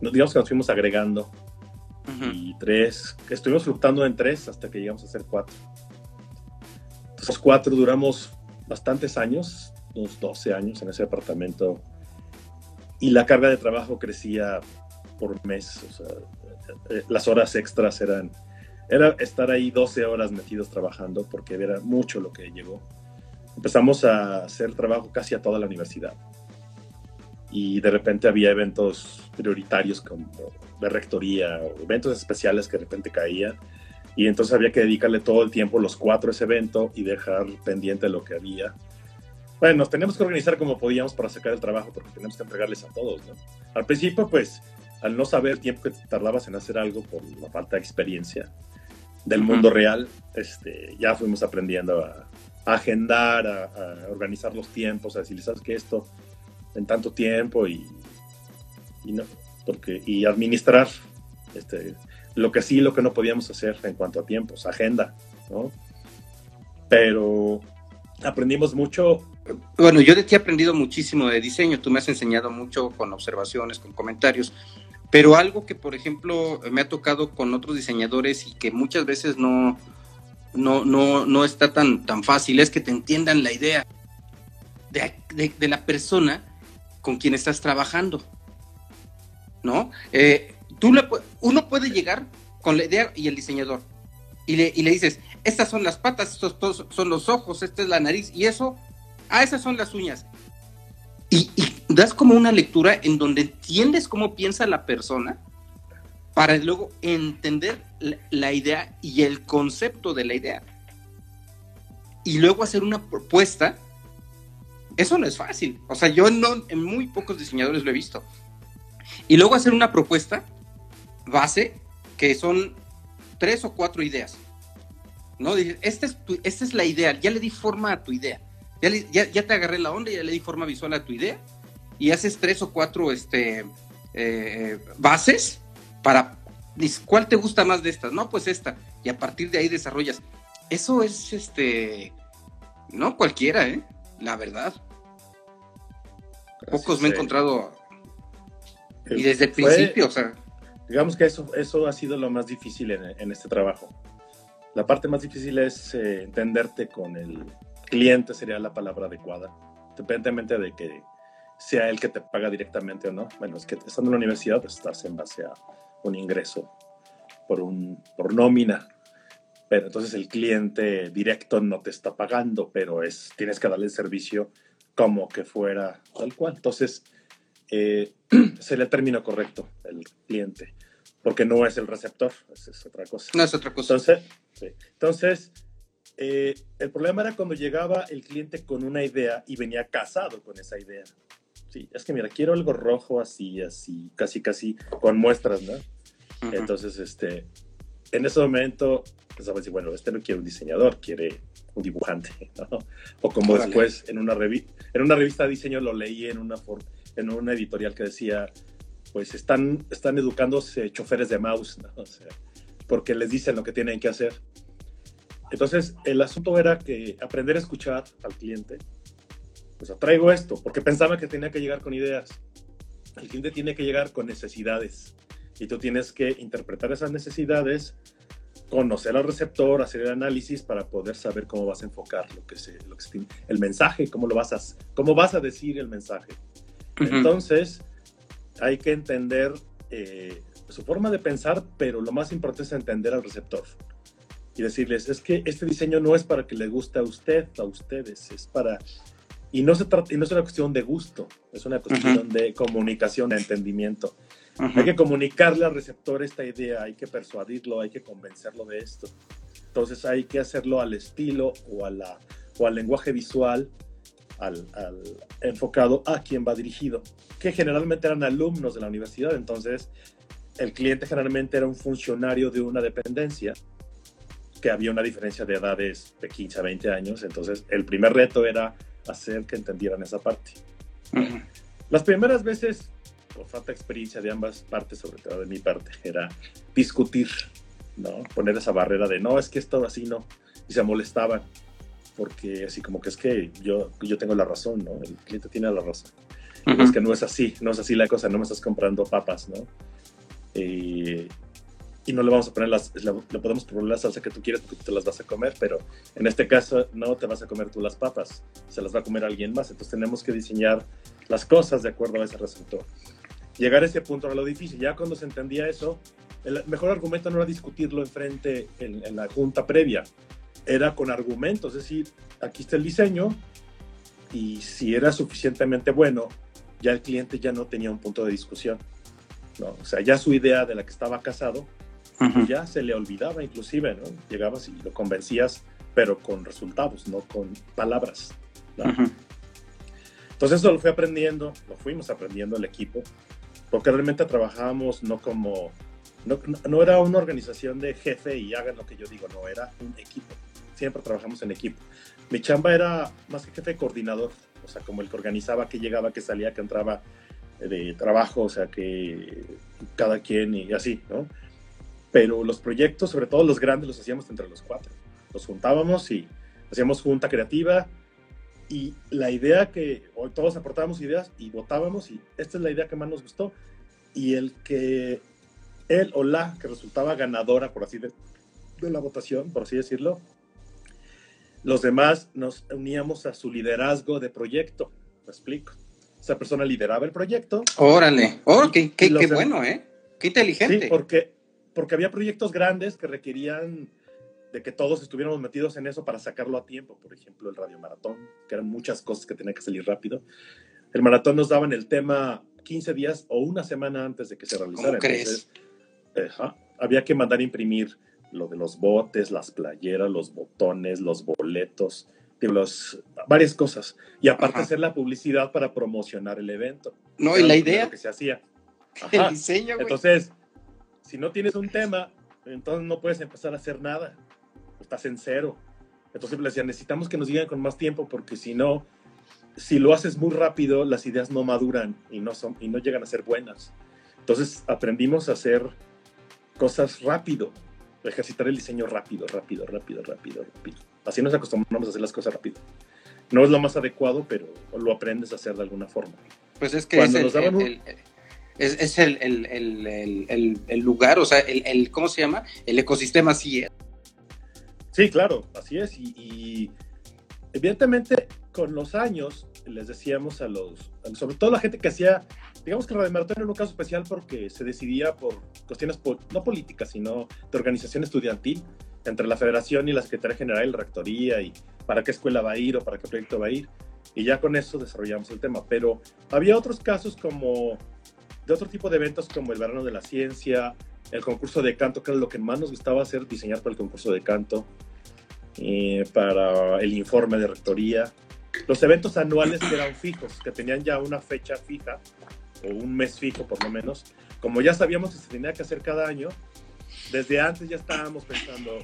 Nos, digamos que nos fuimos agregando Ujú. y tres, estuvimos fluctuando en tres hasta que llegamos a ser cuatro. Entonces, los cuatro duramos bastantes años, unos 12 años en ese departamento, y la carga de trabajo crecía por mes. O sea, eh, las horas extras eran, era estar ahí 12 horas metidos trabajando porque era mucho lo que llegó. Empezamos a hacer trabajo casi a toda la universidad. Y de repente había eventos prioritarios como de rectoría o eventos especiales que de repente caían. Y entonces había que dedicarle todo el tiempo, los cuatro, a ese evento y dejar pendiente lo que había. Bueno, nos teníamos que organizar como podíamos para sacar el trabajo porque teníamos que entregarles a todos, ¿no? Al principio, pues, al no saber el tiempo que tardabas en hacer algo por la falta de experiencia del Ujú. mundo real, este, ya fuimos aprendiendo a, a agendar, organizar los tiempos, a decirles, ¿sabes qué? Esto en tanto tiempo y, y no, porque, y administrar este, lo que sí y lo que no podíamos hacer en cuanto a tiempos, agenda, ¿no? Pero aprendimos mucho Bueno, yo de ti he aprendido muchísimo de diseño, tú me has enseñado mucho con observaciones, con comentarios, pero algo que, por ejemplo, me ha tocado con otros diseñadores y que muchas veces no, no, no, no está tan, tan fácil es que te entiendan la idea de, de- la persona con quien estás trabajando, ¿no? Eh, tú uno puede llegar con la idea y el diseñador y le, y le dices, estas son las patas, estos to- son los ojos, esta es la nariz y eso Ah, esas son las uñas. y das como una lectura en donde entiendes cómo piensa la persona para luego entender la, idea y el concepto de la idea. Y luego hacer una propuesta, eso no es fácil. O sea, yo no, en muy pocos diseñadores lo he visto. Y luego hacer una propuesta base que son tres o cuatro ideas. ¿No? Dices, esta es, tu- esta es la idea, ya le di forma a tu idea. Ya, ya, ya te agarré la onda, ya le di forma visual a tu idea. Y haces tres o cuatro este, eh, bases para. ¿Cuál te gusta más de estas? No, pues esta. Y a partir de ahí desarrollas. Eso es este. No cualquiera, ¿eh? La verdad. Pocos me he encontrado. Y Eh, desde el fue- principio, o sea. Digamos que eso, eso ha sido lo más difícil en, en este trabajo. La parte más difícil es eh, entenderte con el cliente, sería la palabra adecuada, independientemente de que sea él que te paga directamente o no. Bueno, es que estando en la universidad pues, estás en base a un ingreso por, un, por nómina, pero entonces el cliente directo no te está pagando, pero es, tienes que darle el servicio como que fuera tal cual. Entonces, eh, sería el término correcto, el cliente, porque no es el receptor, es otra cosa. No es otra cosa. Entonces, sí. Entonces eh, el problema era cuando llegaba el cliente con una idea y venía casado con esa idea. Sí, es que mira, quiero algo rojo así, así, casi, casi, con muestras, ¿no? Ujú. Entonces, este, en ese momento, pensaba decir, bueno, este no quiere un diseñador, quiere un dibujante, ¿no? O como Órale. después en una, revi- en una revista de diseño lo leí en una, en una editorial que decía, pues están, están educándose choferes de mouse, ¿no? O sea, porque les dicen lo que tienen que hacer. Entonces, el asunto era que aprender a escuchar al cliente, pues traigo esto, porque pensaba que tenía que llegar con ideas. El cliente tiene que llegar con necesidades y tú tienes que interpretar esas necesidades, conocer al receptor, hacer el análisis para poder saber cómo vas a enfocar lo que se, lo que se- el mensaje, cómo lo vas a, cómo vas a decir el mensaje. Entonces, hay que entender eh, su forma de pensar, pero lo más importante es entender al receptor y decirles, es que este diseño no es para que le guste a usted, a ustedes, es para... Y no, se trata, y no es una cuestión de gusto, es una cuestión de comunicación, de entendimiento. Hay que comunicarle al receptor esta idea, hay que persuadirlo, hay que convencerlo de esto. Entonces hay que hacerlo al estilo o, a la, o al lenguaje visual al, al enfocado a quien va dirigido, que generalmente eran alumnos de la universidad. Entonces el cliente generalmente era un funcionario de una dependencia, que había una diferencia de edades de 15 a 20 años. Entonces el primer reto era hacer que entendieran esa parte. Las primeras veces, por falta de experiencia de ambas partes, sobre todo de mi parte, era discutir, ¿no? Poner esa barrera de, no, es que esto así no. Y se molestaban, porque así como que es que yo, yo tengo la razón, ¿no? El cliente tiene la razón. Ujú. Es que no es así, no es así la cosa, no me estás comprando papas, ¿no? Eh, y no le vamos a poner las, le, le podemos poner la salsa que tú quieres porque tú te las vas a comer, pero en este caso no te vas a comer tú las papas, se las va a comer alguien más. Entonces tenemos que diseñar las cosas de acuerdo a ese receptor. Llegar a ese punto era lo difícil. Ya cuando se entendía eso, el mejor argumento no era discutirlo enfrente en, en la junta previa, era con argumentos, es decir, aquí está el diseño y si era suficientemente bueno, ya el cliente ya no tenía un punto de discusión. ¿no? O sea, ya su idea de la que estaba casado Ujú. ya se le olvidaba inclusive, ¿no? Llegabas y lo convencías, pero con resultados, no con palabras. ¿no? Ujú. Entonces eso lo fui aprendiendo, lo fuimos aprendiendo el equipo, porque realmente trabajábamos no como, no, no era una organización de jefe y hagan lo que yo digo, no, era un equipo. Siempre trabajamos en equipo. Mi chamba era más que jefe coordinador, o sea, como el que organizaba, que llegaba, que salía, que entraba eh, de trabajo, o sea, que cada quien y así, ¿no? Pero los proyectos, sobre todo los grandes, los hacíamos entre los cuatro. Los juntábamos y hacíamos junta creativa, y la idea que hoy todos aportábamos ideas y votábamos y esta es la idea que más nos gustó y el que él o la que resultaba ganadora por así de, de la votación por así decirlo los demás nos uníamos a su liderazgo de proyecto me explico esa persona lideraba el proyecto Órale. Oh, qué, qué- qué bueno, ¿eh? Qué sí inteligente. porque porque había proyectos grandes que requerían de que todos estuviéramos metidos en eso para sacarlo a tiempo. Por ejemplo, el radiomaratón, que eran muchas cosas que tenían que salir rápido. El maratón nos daban el tema 15 días o una semana antes de que se realizara. ¿Cómo crees? Entonces, ajá, había que mandar a imprimir lo de los botes, las playeras, los botones, los boletos, los, varias cosas. Y aparte Ajá. hacer la publicidad para promocionar el evento. No, y Era la lo primero idea, que se hacía. el Ajá. diseño, güey. Entonces, si no tienes un tema, entonces no puedes empezar a hacer nada. Estás en cero. Entonces le decían, necesitamos que nos digan con más tiempo porque si no, si lo haces muy rápido, las ideas no maduran y no, son, y no llegan a ser buenas. Entonces aprendimos a hacer cosas rápido, ejercitar el diseño rápido, rápido, rápido, rápido, rápido. Así nos acostumbramos a hacer las cosas rápido. No es lo más adecuado, pero lo aprendes a hacer de alguna forma. Pues es que Cuando es, el, un- el- el- es, es el, el- lugar, o sea, el, el- ¿cómo se llama? El ecosistema así es. Sí, claro, así es. Y, evidentemente con los años les decíamos a los, sobre todo la gente que hacía, digamos que Radio Maratón era un caso especial porque se decidía por cuestiones no políticas, sino de organización estudiantil entre la federación y la Secretaría General y la Rectoría y para qué escuela va a ir o para qué proyecto va a ir. Y ya con eso desarrollamos el tema. Pero había otros casos como de otro tipo de eventos como el Verano de la Ciencia, el concurso de canto, que era lo que más nos gustaba hacer, diseñar para el concurso de canto eh, para el informe de rectoría. Los eventos anuales que eran fijos, que tenían ya una fecha fija, o un mes fijo por lo menos, como ya sabíamos que se tenía que hacer cada año, desde antes ya estábamos pensando,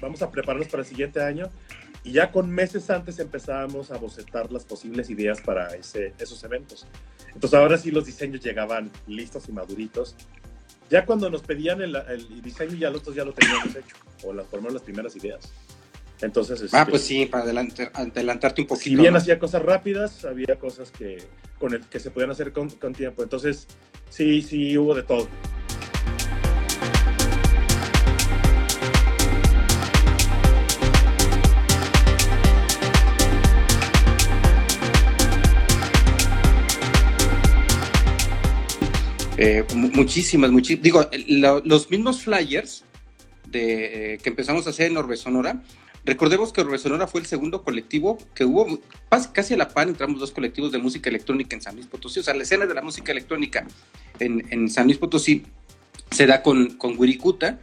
vamos a prepararnos para el siguiente año, y ya con meses antes empezábamos a bocetar las posibles ideas para ese, esos eventos. Entonces ahora sí los diseños llegaban listos y maduritos. Ya cuando nos pedían el, el diseño, ya los otros ya lo teníamos hecho, o las, por lo menos las primeras ideas. Entonces, Ah, este, pues sí, para adelantar- adelantarte un poquito. si bien ¿no? hacía cosas rápidas, había cosas que, con el, que se podían hacer con, con tiempo. Entonces, sí, sí, hubo de todo. Eh, mu- muchísimas, muchísimas. Digo, lo- los mismos flyers de, eh, que empezamos a hacer en Orbe Sonora. Recordemos que Orbe Sonora fue el segundo colectivo que hubo, casi a la par entramos dos colectivos de música electrónica en San Luis Potosí. O sea, la escena de la música electrónica en, en San Luis Potosí se da con, con Wirikuta,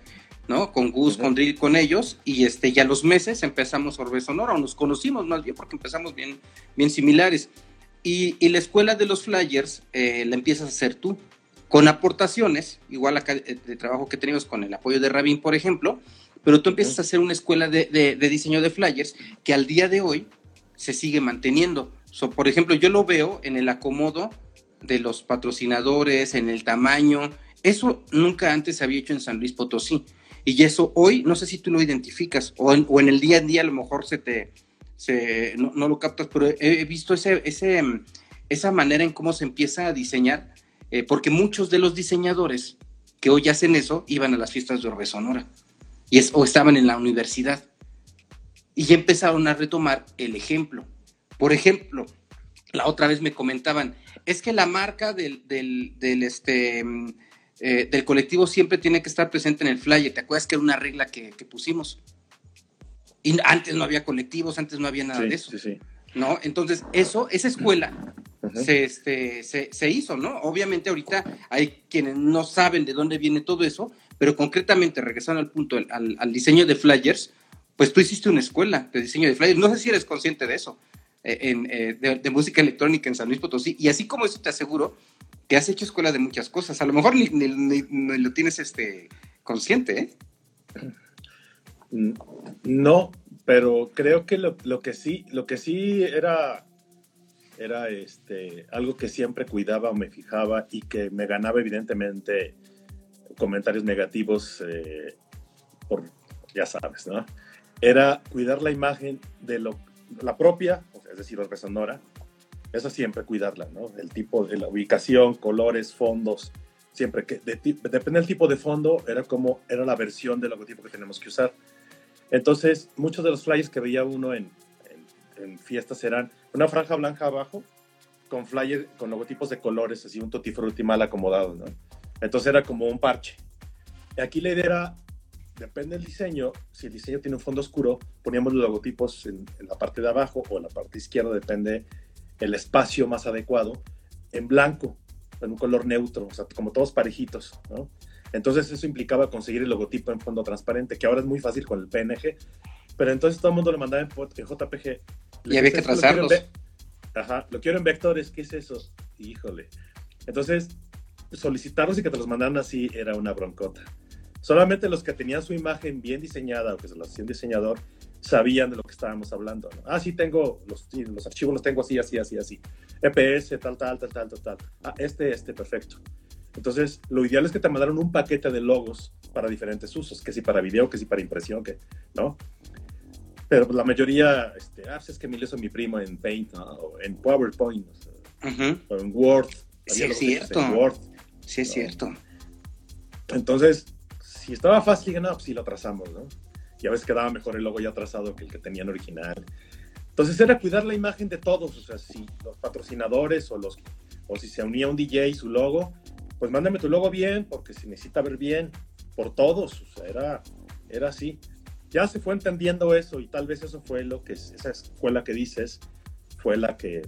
¿no? Con Gus, Ujú. con Drill, con ellos. Y este, ya los meses empezamos Orbe Sonora, o nos conocimos más bien porque empezamos bien, bien similares. Y, y la escuela de los flyers eh, la empiezas a hacer tú con aportaciones, igual acá de trabajo que tenemos con el apoyo de Rabin, por ejemplo, pero tú empiezas a hacer una escuela de, de- de diseño de flyers que al día de hoy se sigue manteniendo. So, por ejemplo, yo lo veo en el acomodo de los patrocinadores, en el tamaño. Eso nunca antes se había hecho en San Luis Potosí. Y eso hoy, no sé si tú lo identificas, o en, o en el día a día a lo mejor se te, se, no, no lo captas, pero he, visto ese, ese, esa manera en cómo se empieza a diseñar eh, porque muchos de los diseñadores que hoy hacen eso iban a las fiestas de Orbe Sonora y es, o estaban en la universidad y ya empezaron a retomar el ejemplo. Por ejemplo, la otra vez me comentaban, es que la marca del, del, del, este, mm, eh, del colectivo siempre tiene que estar presente en el flyer. ¿Te acuerdas que era una regla que, que pusimos? Y antes no había colectivos, antes no había nada Sí, de eso, sí, sí. ¿no? Entonces, eso, esa escuela se, este, se, se hizo, ¿no? Obviamente ahorita hay quienes no saben de dónde viene todo eso, pero concretamente, regresando al punto, al, al diseño de flyers, pues tú hiciste una escuela de diseño de flyers, no sé si eres consciente de eso, eh, en, eh, de, de música electrónica en San Luis Potosí, y así como eso te aseguro que has hecho escuela de muchas cosas, a lo mejor ni, ni- ni- ni lo tienes este, consciente, ¿eh? Mm, No, pero creo que lo, lo que sí, lo que sí era, era este, algo que siempre cuidaba o me fijaba y que me ganaba evidentemente comentarios negativos eh, por, ya sabes, ¿no? Era cuidar la imagen de lo, la propia, es decir, Orbe Sonora, eso siempre cuidarla, ¿no? El tipo de la ubicación, colores, fondos, siempre que de depende del tipo de fondo, era como era la versión del logotipo que tenemos que usar. Entonces, muchos de los flyers que veía uno en, en- en fiestas eran una franja blanca abajo con flyers con logotipos de colores, así un tutti frutti mal acomodado, ¿no? Entonces era como un parche. Y aquí la idea era, depende del diseño, si el diseño tiene un fondo oscuro, poníamos los logotipos en, en la parte de abajo o en la parte izquierda, depende el espacio más adecuado en blanco, en un color neutro, o sea, como todos parejitos, ¿no? Entonces eso implicaba conseguir el logotipo en fondo transparente, que ahora es muy fácil con el PNG, pero entonces todo el mundo le mandaba en, en JPG. Y había que trazarlos. Ajá, lo quiero en vectores, ¿qué es eso? Híjole. Entonces, solicitarlos y que te los mandaran así era una broncota. Solamente los que tenían su imagen bien diseñada o que se los hacía un diseñador sabían de lo que estábamos hablando. ¿no? Ah, sí, tengo los, los archivos, los tengo así, así, así, así. EPS, tal, tal, tal, tal, tal, tal. Ah, este, este, perfecto. Entonces, lo ideal es que te mandaron un paquete de logos para diferentes usos, que si para video, que si para impresión, que, ¿no? Pero pues, la mayoría, este, ah, pues, es que me lo hizo mi primo en Paint, ¿no? o en PowerPoint, o, sea, Uh -huh. o en Word. Sí, es logotipos en cierto. Word. Sí, es cierto. Entonces, si estaba fácil, dije, no, pues lo trazamos, ¿no? Y a veces quedaba mejor el logo ya trazado que el que tenían original. Entonces era cuidar la imagen de todos, o sea, si los patrocinadores o los o si se unía un DJ su logo, pues mándame tu logo bien, porque se necesita ver bien por todos, o sea, era, era así. Ya se fue entendiendo eso y tal vez eso fue lo que, esa escuela que dices, fue la que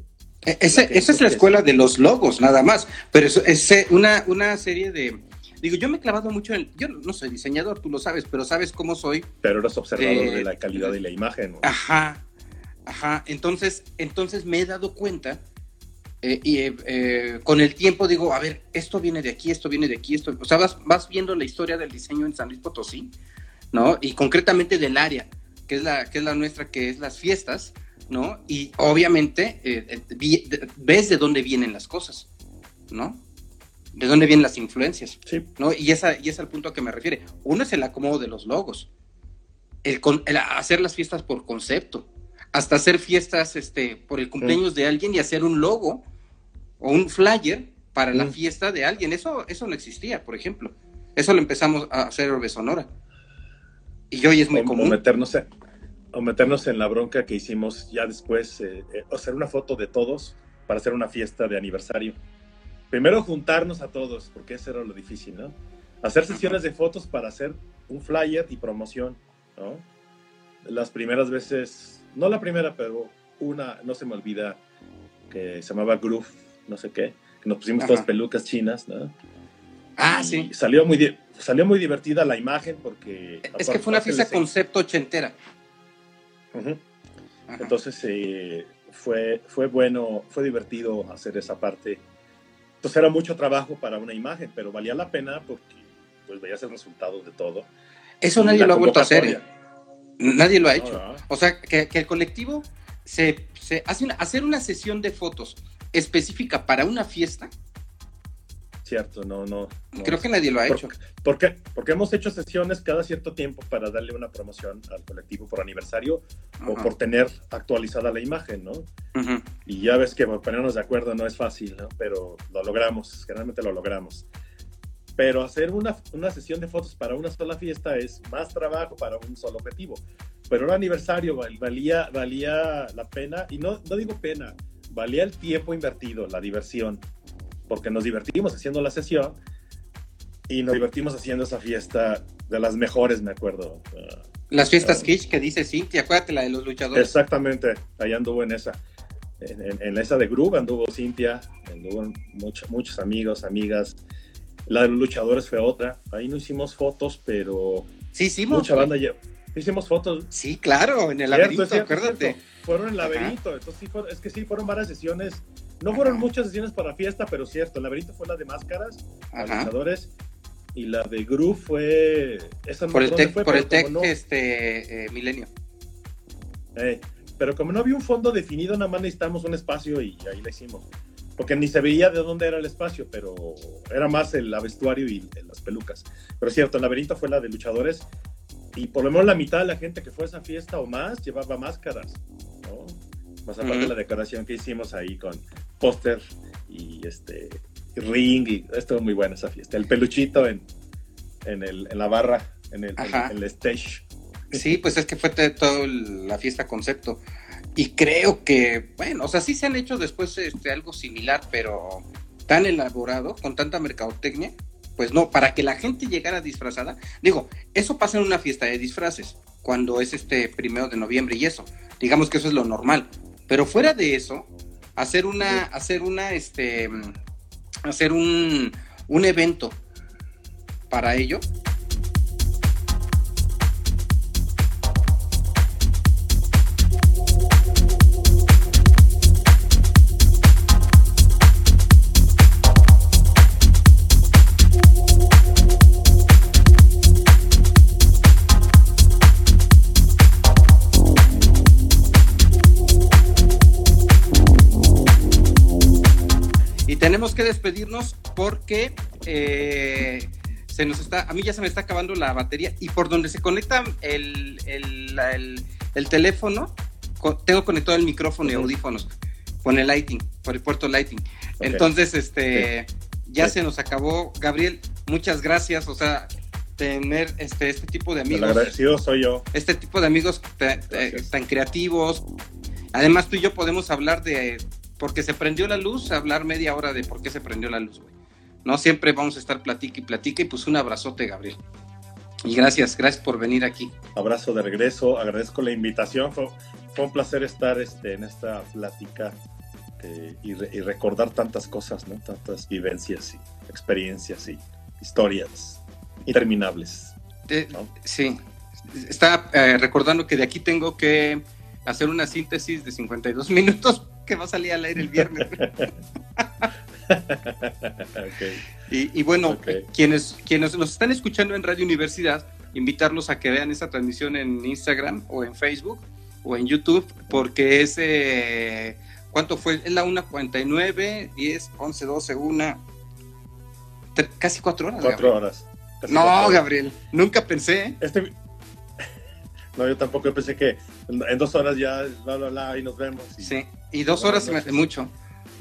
ese- que- esa es la escuela de los logos, nada más. Pero es, es, eh, una, una serie de. Digo, yo me he clavado mucho en. Yo no soy diseñador, tú lo sabes, pero sabes cómo soy. pero eras observador Eh, de la calidad de la imagen. ¿no? Ajá, ajá. Entonces, entonces me he dado cuenta. eh, y eh, eh, con el tiempo digo, a ver, esto viene de aquí, esto viene de aquí, esto. O sea, vas, vas viendo la historia del diseño en San Luis Potosí, ¿no? Y concretamente del área, que es la, que es la nuestra, que es las fiestas, ¿no? Y obviamente eh, eh, ves de dónde vienen las cosas, ¿no? De dónde vienen las influencias. Sí, ¿no? Y, esa, y es al punto a que me refiere. Uno es el acomodo de los logos, el, con- el hacer las fiestas por concepto, hasta hacer fiestas este, por el cumpleaños de alguien y hacer un logo o un flyer para la Mm. fiesta de alguien. Eso, eso no existía, por ejemplo. Eso lo empezamos a hacer Orbe Sonora. Y hoy es muy o, o común. meternos en, o meternos en la bronca que hicimos ya después, eh, eh, hacer una foto de todos para hacer una fiesta de aniversario. Primero juntarnos a todos, porque eso era lo difícil, ¿no? Hacer sesiones de fotos para hacer un flyer y promoción, ¿no? Las primeras veces, no la primera, pero una, no se me olvida, que se llamaba Groove, no sé qué, que nos pusimos Ajá. todas pelucas chinas, ¿no? Ah, Y sí. Salió muy, salió muy divertida la imagen porque... Es que fue una fiesta concepto ochentera. Entonces eh, fue, fue bueno, fue divertido hacer esa parte. Entonces era mucho trabajo para una imagen, pero valía la pena porque pues veías el resultado de todo. Eso Y nadie lo ha vuelto a hacer. ¿eh? Nadie lo ha No, hecho. no. O sea, que, que el colectivo se, se hace una, hacer una sesión de fotos específica para una fiesta, Cierto, no, no. no. creo que nadie lo ha Por- hecho. ¿Por qué? Porque hemos hecho sesiones cada cierto tiempo para darle una promoción al colectivo por aniversario o por tener actualizada la imagen, ¿no? Y ya ves que ponernos de acuerdo no es fácil, ¿no? Pero lo logramos, generalmente lo logramos. Pero hacer una, una sesión de fotos para una sola fiesta es más trabajo para un solo objetivo. Pero un aniversario val- valía, valía la pena, y no, no digo pena, valía el tiempo invertido, la diversión, porque nos divertimos haciendo la sesión y nos divertimos haciendo esa fiesta de las mejores, me acuerdo. Ah, Las fiestas Ah. kitsch que dice Cintia, acuérdate la de los luchadores. Exactamente, ahí anduvo en esa. En, en- en esa de Groove anduvo Cintia, anduvo mucho- muchos amigos, amigas. La de los luchadores fue otra. Ahí no hicimos fotos, pero Sí, hicimos. mucha banda lle- Hicimos fotos. Sí, claro, en el laberinto, cierto, acuérdate. cierto. Fueron en laberinto, entonces sí es que sí fueron varias sesiones. No fueron Ajá. muchas sesiones para fiesta, pero cierto. El laberinto fue la de máscaras, luchadores. Y la de Groove fue. Esa Por el tech, fue, por pero el tech no- este, eh, milenio. Eh, pero como no había un fondo definido, nada más necesitamos un espacio y ahí la hicimos. Porque ni se veía de dónde era el espacio, pero era más el vestuario y las pelucas. Pero cierto, el laberinto fue la de luchadores y por lo menos la mitad de la gente que fue a esa fiesta o más llevaba máscaras, ¿no? Más aparte de la decoración que hicimos ahí con póster y este ring y estuvo muy buena esa fiesta. El peluchito en, en, el, en la barra, en el, en- stage. Sí, pues es que fue el- la fiesta concepto. Y creo que, bueno, o sea, sí se han hecho después este, algo similar, pero tan elaborado, con tanta mercadotecnia, pues no, para que la gente llegara disfrazada. Digo, eso pasa en una fiesta de disfraces, cuando es este primero de noviembre y eso. Digamos que eso es lo normal. Pero fuera de eso, hacer una, hacer una, este, hacer un, un evento para ello. Tenemos que despedirnos porque eh, se nos está, a mí ya se me está acabando la batería y por donde se conecta el, el, el- el teléfono, tengo conectado el micrófono y audífonos con el lighting, por el puerto lighting. Entonces, este, ya se nos acabó. Gabriel, muchas gracias. O sea, tener este, este tipo de El amigos agradecido soy yo. este tipo de amigos ta- ta- Gracias. tan creativos. Además, tú y yo podemos hablar de porque se prendió la luz, hablar media hora de por qué se prendió la luz, güey. No siempre vamos a estar platique y platique, y pues un abrazote, Gabriel. Y gracias, gracias por venir aquí. Abrazo de regreso, agradezco la invitación. Fue, fue un placer estar este, en esta plática eh, y, re- y recordar tantas cosas, ¿no? Tantas vivencias y experiencias y historias interminables. Eh, ¿no? sí, está eh, recordando que de aquí tengo que hacer una síntesis de 52 minutos que va a salir al aire el viernes. Ok. Y, y bueno, Ok. eh, quienes, quienes nos están escuchando en Radio Universidad, invitarlos a que vean esta transmisión en Instagram o en Facebook o en YouTube, porque es, eh, ¿cuánto fue? Es la 1.49, 10, 11, 12, 1, tre- casi cuatro horas. Cuatro Gabriel. horas. Casi No, cuatro horas. Gabriel, nunca pensé. ¿eh? Este... No, yo tampoco yo pensé que en dos horas ya, bla, bla, bla, y nos vemos. y- Sí, y dos horas se me hace mucho,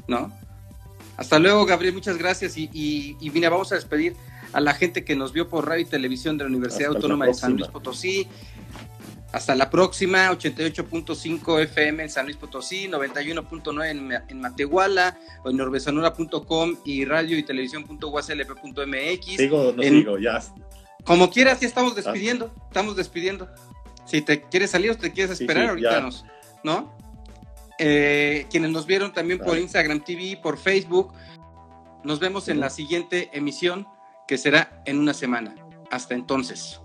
¿no? Hasta luego, Gabriel, muchas gracias. Y, y, y mira, vamos a despedir a la gente que nos vio por radio y televisión de la Universidad Hasta la Autónoma de San. Luis Potosí. Hasta la próxima, 88.5 FM en San Luis Potosí, 91.9 en, en Matehuala, o en orbesonora.com y radio y televisión.uslp.mx. ¿Sigo no En- sigo? Ya. Como quieras, ya estamos despidiendo, estamos despidiendo. Si te quieres salir o te quieres esperar, sí, ahorita ya. nos, ¿no? Eh, quienes nos vieron también por. Instagram TV, por Facebook, nos vemos en la siguiente emisión que será en una semana. Hasta entonces.